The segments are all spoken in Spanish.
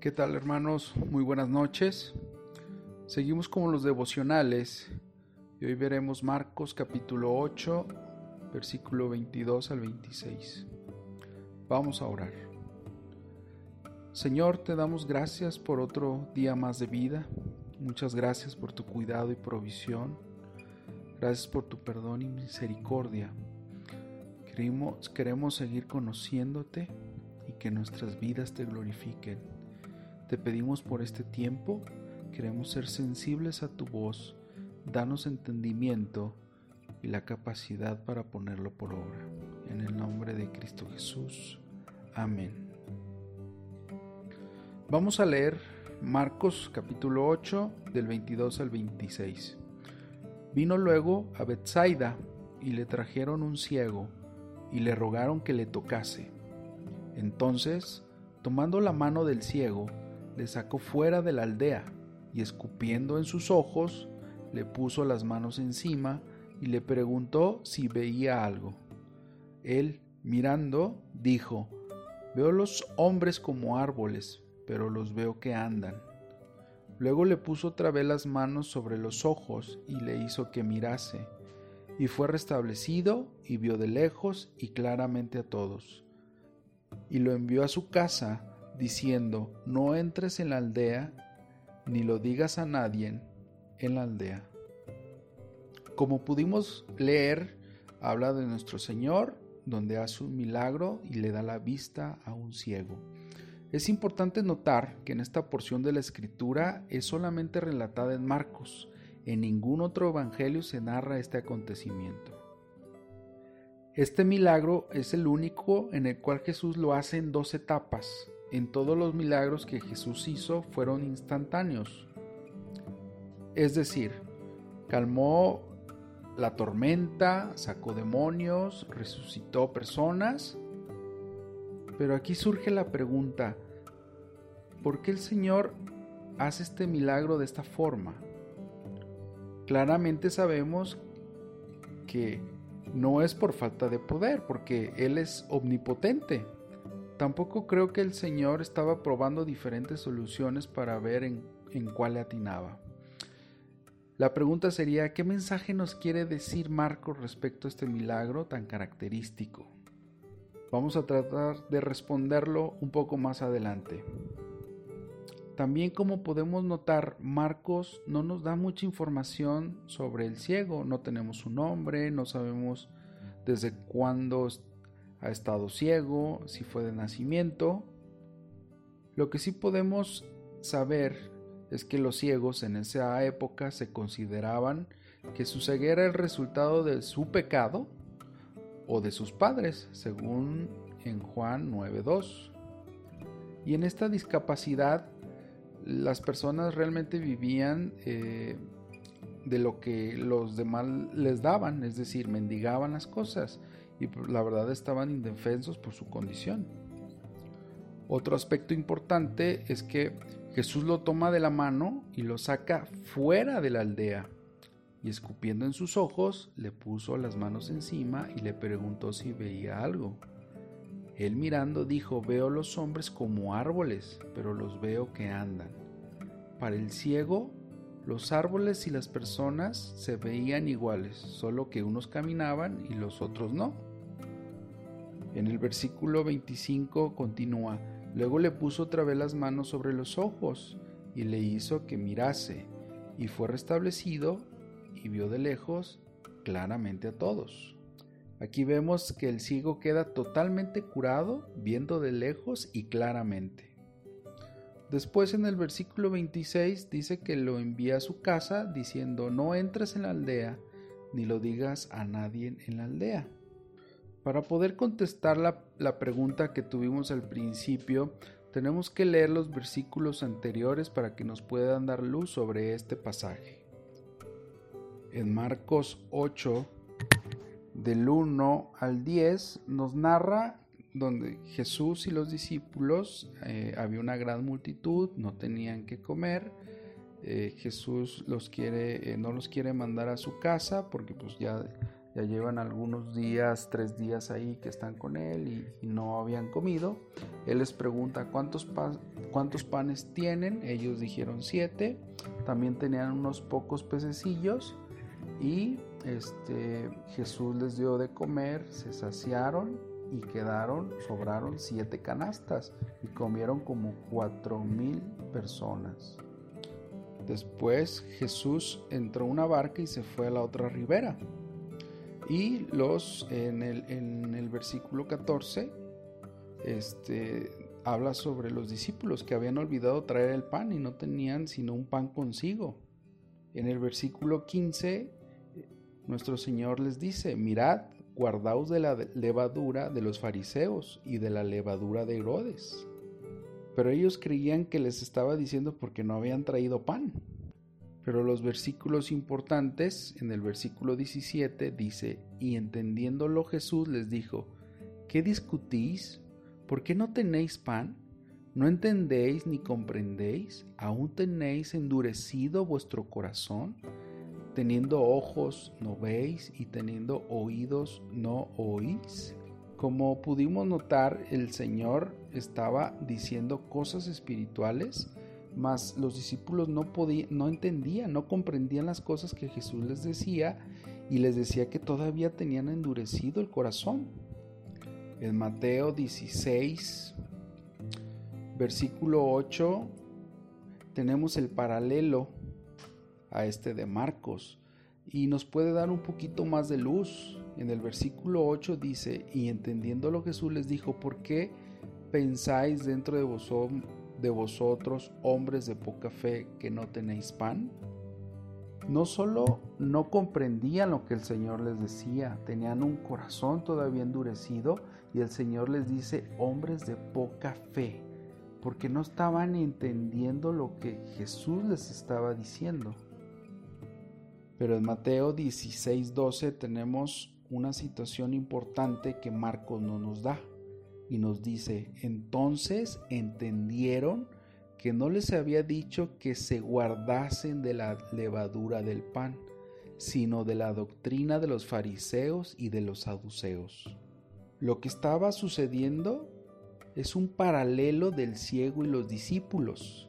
¿Qué tal hermanos? Muy buenas noches. Seguimos con los devocionales y hoy veremos Marcos capítulo 8, versículo 22 al 26. Vamos a orar. Señor, te damos gracias por otro día más de vida. Muchas gracias por tu cuidado y provisión. Gracias por tu perdón y misericordia. Queremos, queremos seguir conociéndote y que nuestras vidas te glorifiquen. Te pedimos por este tiempo, queremos ser sensibles a tu voz, danos entendimiento y la capacidad para ponerlo por obra. En el nombre de Cristo Jesús. Amén. Vamos a leer Marcos capítulo 8 del 22 al 26. Vino luego a Bethsaida y le trajeron un ciego y le rogaron que le tocase. Entonces, tomando la mano del ciego, le sacó fuera de la aldea y escupiendo en sus ojos, le puso las manos encima y le preguntó si veía algo. Él, mirando, dijo, Veo los hombres como árboles, pero los veo que andan. Luego le puso otra vez las manos sobre los ojos y le hizo que mirase, y fue restablecido y vio de lejos y claramente a todos. Y lo envió a su casa, diciendo, no entres en la aldea, ni lo digas a nadie en la aldea. Como pudimos leer, habla de nuestro Señor, donde hace un milagro y le da la vista a un ciego. Es importante notar que en esta porción de la escritura es solamente relatada en Marcos. En ningún otro evangelio se narra este acontecimiento. Este milagro es el único en el cual Jesús lo hace en dos etapas en todos los milagros que Jesús hizo fueron instantáneos. Es decir, calmó la tormenta, sacó demonios, resucitó personas. Pero aquí surge la pregunta, ¿por qué el Señor hace este milagro de esta forma? Claramente sabemos que no es por falta de poder, porque Él es omnipotente, Tampoco creo que el Señor estaba probando diferentes soluciones para ver en, cuál le atinaba. La pregunta sería, ¿qué mensaje nos quiere decir Marcos respecto a este milagro tan característico? Vamos a tratar de responderlo un poco más adelante. También como podemos notar, Marcos no nos da mucha información sobre el ciego, no tenemos su nombre, no sabemos desde cuándo ha estado ciego, si fue de nacimiento. Lo que sí podemos saber es que los ciegos en esa época se consideraban que su ceguera era el resultado de su pecado o de sus padres, según en Juan 9.2. Y en esta discapacidad las personas realmente vivían eh, de lo que los demás les daban, es decir, mendigaban las cosas y pues, la verdad estaban indefensos por su condición. Otro aspecto importante es que Jesús lo toma de la mano y lo saca fuera de la aldea y escupiendo en sus ojos le puso las manos encima y le preguntó si veía algo. Él mirando dijo, veo los hombres como árboles, pero los veo que andan. Para el ciego, los árboles y las personas se veían iguales, solo que unos caminaban y los otros no. En el versículo 25 continúa, luego le puso otra vez las manos sobre los ojos y le hizo que mirase, y fue restablecido y vio de lejos claramente a todos. Aquí vemos que el ciego queda totalmente curado, viendo de lejos y claramente. Después en el versículo 26 dice que lo envía a su casa diciendo, no entres en la aldea, ni lo digas a nadie en la aldea. Para poder contestar la, pregunta que tuvimos al principio, tenemos que leer los versículos anteriores para que nos puedan dar luz sobre este pasaje. En Marcos 8, del 1 al 10, nos narra donde Jesús y los discípulos, eh, había una gran multitud, no tenían que comer, eh, Jesús eh, no los quiere mandar a su casa porque pues ya llevan algunos días, tres días ahí que están con él y, no habían comido. Él les pregunta cuántos, cuántos panes tienen, ellos dijeron siete, también tenían unos pocos pececillos y este, Jesús les dio de comer, se saciaron y quedaron, sobraron siete canastas y comieron como cuatro mil personas. Después Jesús entró a una barca y se fue a la otra ribera. Y los en el, en el versículo 14 este, habla sobre los discípulos que habían olvidado traer el pan y no tenían sino un pan consigo. En el versículo 15 nuestro Señor les dice, mirad, guardaos de la levadura de los fariseos y de la levadura de Herodes. Pero ellos creían que les estaba diciendo porque no habían traído pan. Pero los versículos importantes, en el versículo 17 dice, y entendiéndolo Jesús les dijo, ¿qué discutís? ¿Por qué no tenéis pan? ¿No entendéis ni comprendéis? ¿Aún tenéis endurecido vuestro corazón? Teniendo ojos no veis y teniendo oídos no oís. Como pudimos notar, el Señor estaba diciendo cosas espirituales, mas los discípulos no, podían, no entendían, no comprendían las cosas que Jesús les decía y les decía que todavía tenían endurecido el corazón. En Mateo 16, versículo 8, tenemos el paralelo a este de Marcos y nos puede dar un poquito más de luz en el versículo 8 dice, y entendiéndolo Jesús les dijo, ¿por qué pensáis dentro de, de vosotros, hombres de poca fe, que no tenéis pan? No solo no comprendían lo que el Señor les decía, tenían un corazón todavía endurecido y el Señor les dice, hombres de poca fe, porque no estaban entendiendo lo que Jesús les estaba diciendo. Pero en Mateo 16, 12 tenemos una situación importante que Marcos no nos da y nos dice, entonces entendieron que no les había dicho que se guardasen de la levadura del pan, sino de la doctrina de los fariseos y de los saduceos. Lo que estaba sucediendo es un paralelo del ciego y los discípulos.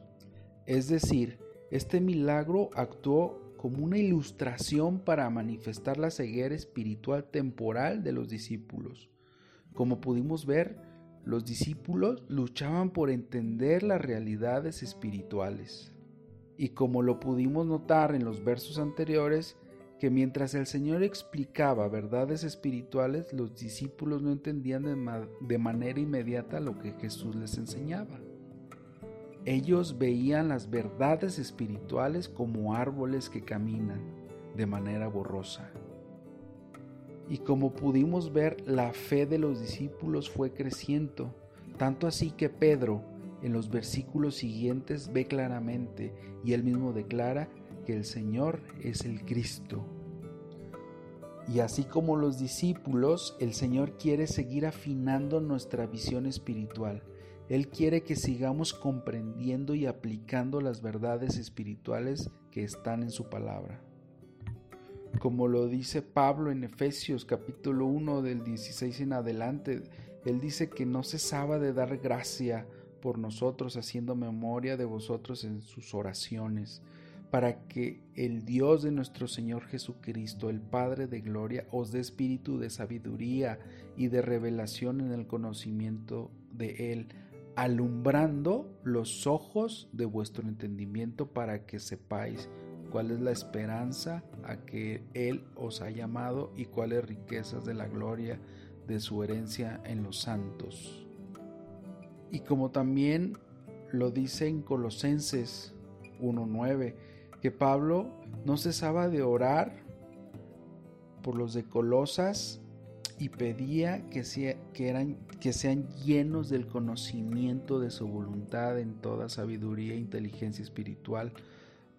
Es decir, este milagro actuó como una ilustración para manifestar la ceguera espiritual temporal de los discípulos. Como pudimos ver, los discípulos luchaban por entender las realidades espirituales. Y como lo pudimos notar en los versos anteriores, que mientras el Señor explicaba verdades espirituales, los discípulos no entendían de, manera inmediata lo que Jesús les enseñaba. Ellos veían las verdades espirituales como árboles que caminan de manera borrosa. Y como pudimos ver, la fe de los discípulos fue creciendo, tanto así que Pedro en los versículos siguientes ve claramente y él mismo declara que el Señor es el Cristo. Y así como los discípulos, el Señor quiere seguir afinando nuestra visión espiritual él quiere que sigamos comprendiendo y aplicando las verdades espirituales que están en su palabra. Como lo dice Pablo en Efesios capítulo 1 del 16 en adelante, él dice que no cesaba de dar gracia por nosotros haciendo memoria de vosotros en sus oraciones, para que el Dios de nuestro Señor Jesucristo, el Padre de Gloria, os dé espíritu de sabiduría y de revelación en el conocimiento de Él alumbrando los ojos de vuestro entendimiento para que sepáis cuál es la esperanza a que Él os ha llamado y cuáles riquezas de la gloria de su herencia en los santos. Y como también lo dice en Colosenses 1.9, que Pablo no cesaba de orar por los de Colosas y pedía que, que, sean llenos del conocimiento de su voluntad en toda sabiduría e inteligencia espiritual,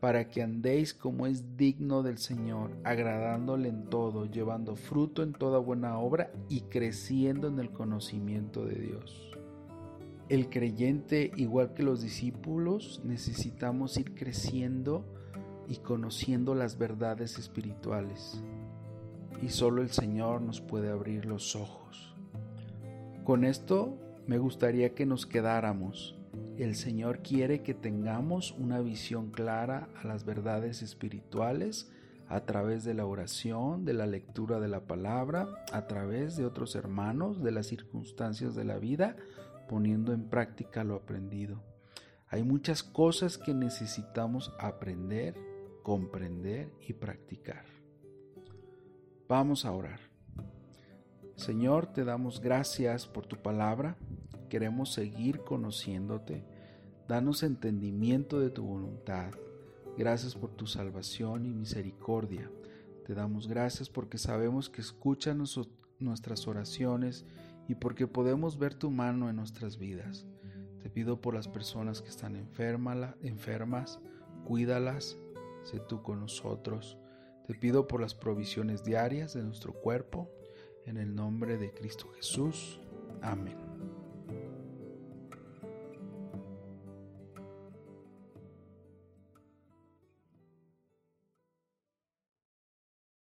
para que andéis como es digno del Señor, agradándole en todo, llevando fruto en toda buena obra y creciendo en el conocimiento de Dios. El creyente, igual que los discípulos, necesitamos ir creciendo y conociendo las verdades espirituales y solo el Señor nos puede abrir los ojos. Con esto me gustaría que nos quedáramos. El Señor quiere que tengamos una visión clara a las verdades espirituales a través de la oración, de la lectura de la palabra, a través de otros hermanos, de las circunstancias de la vida, poniendo en práctica lo aprendido. Hay muchas cosas que necesitamos aprender, comprender y practicar. Vamos a orar. Señor, te damos gracias por tu palabra. Queremos seguir conociéndote. Danos entendimiento de tu voluntad. Gracias por tu salvación y misericordia. Te damos gracias porque sabemos que escuchas nuestras oraciones y porque podemos ver tu mano en nuestras vidas. Te pido por las personas que están enfermas, cuídalas, sé tú con nosotros. Te pido por las provisiones diarias de nuestro cuerpo, en el nombre de Cristo Jesús. Amén.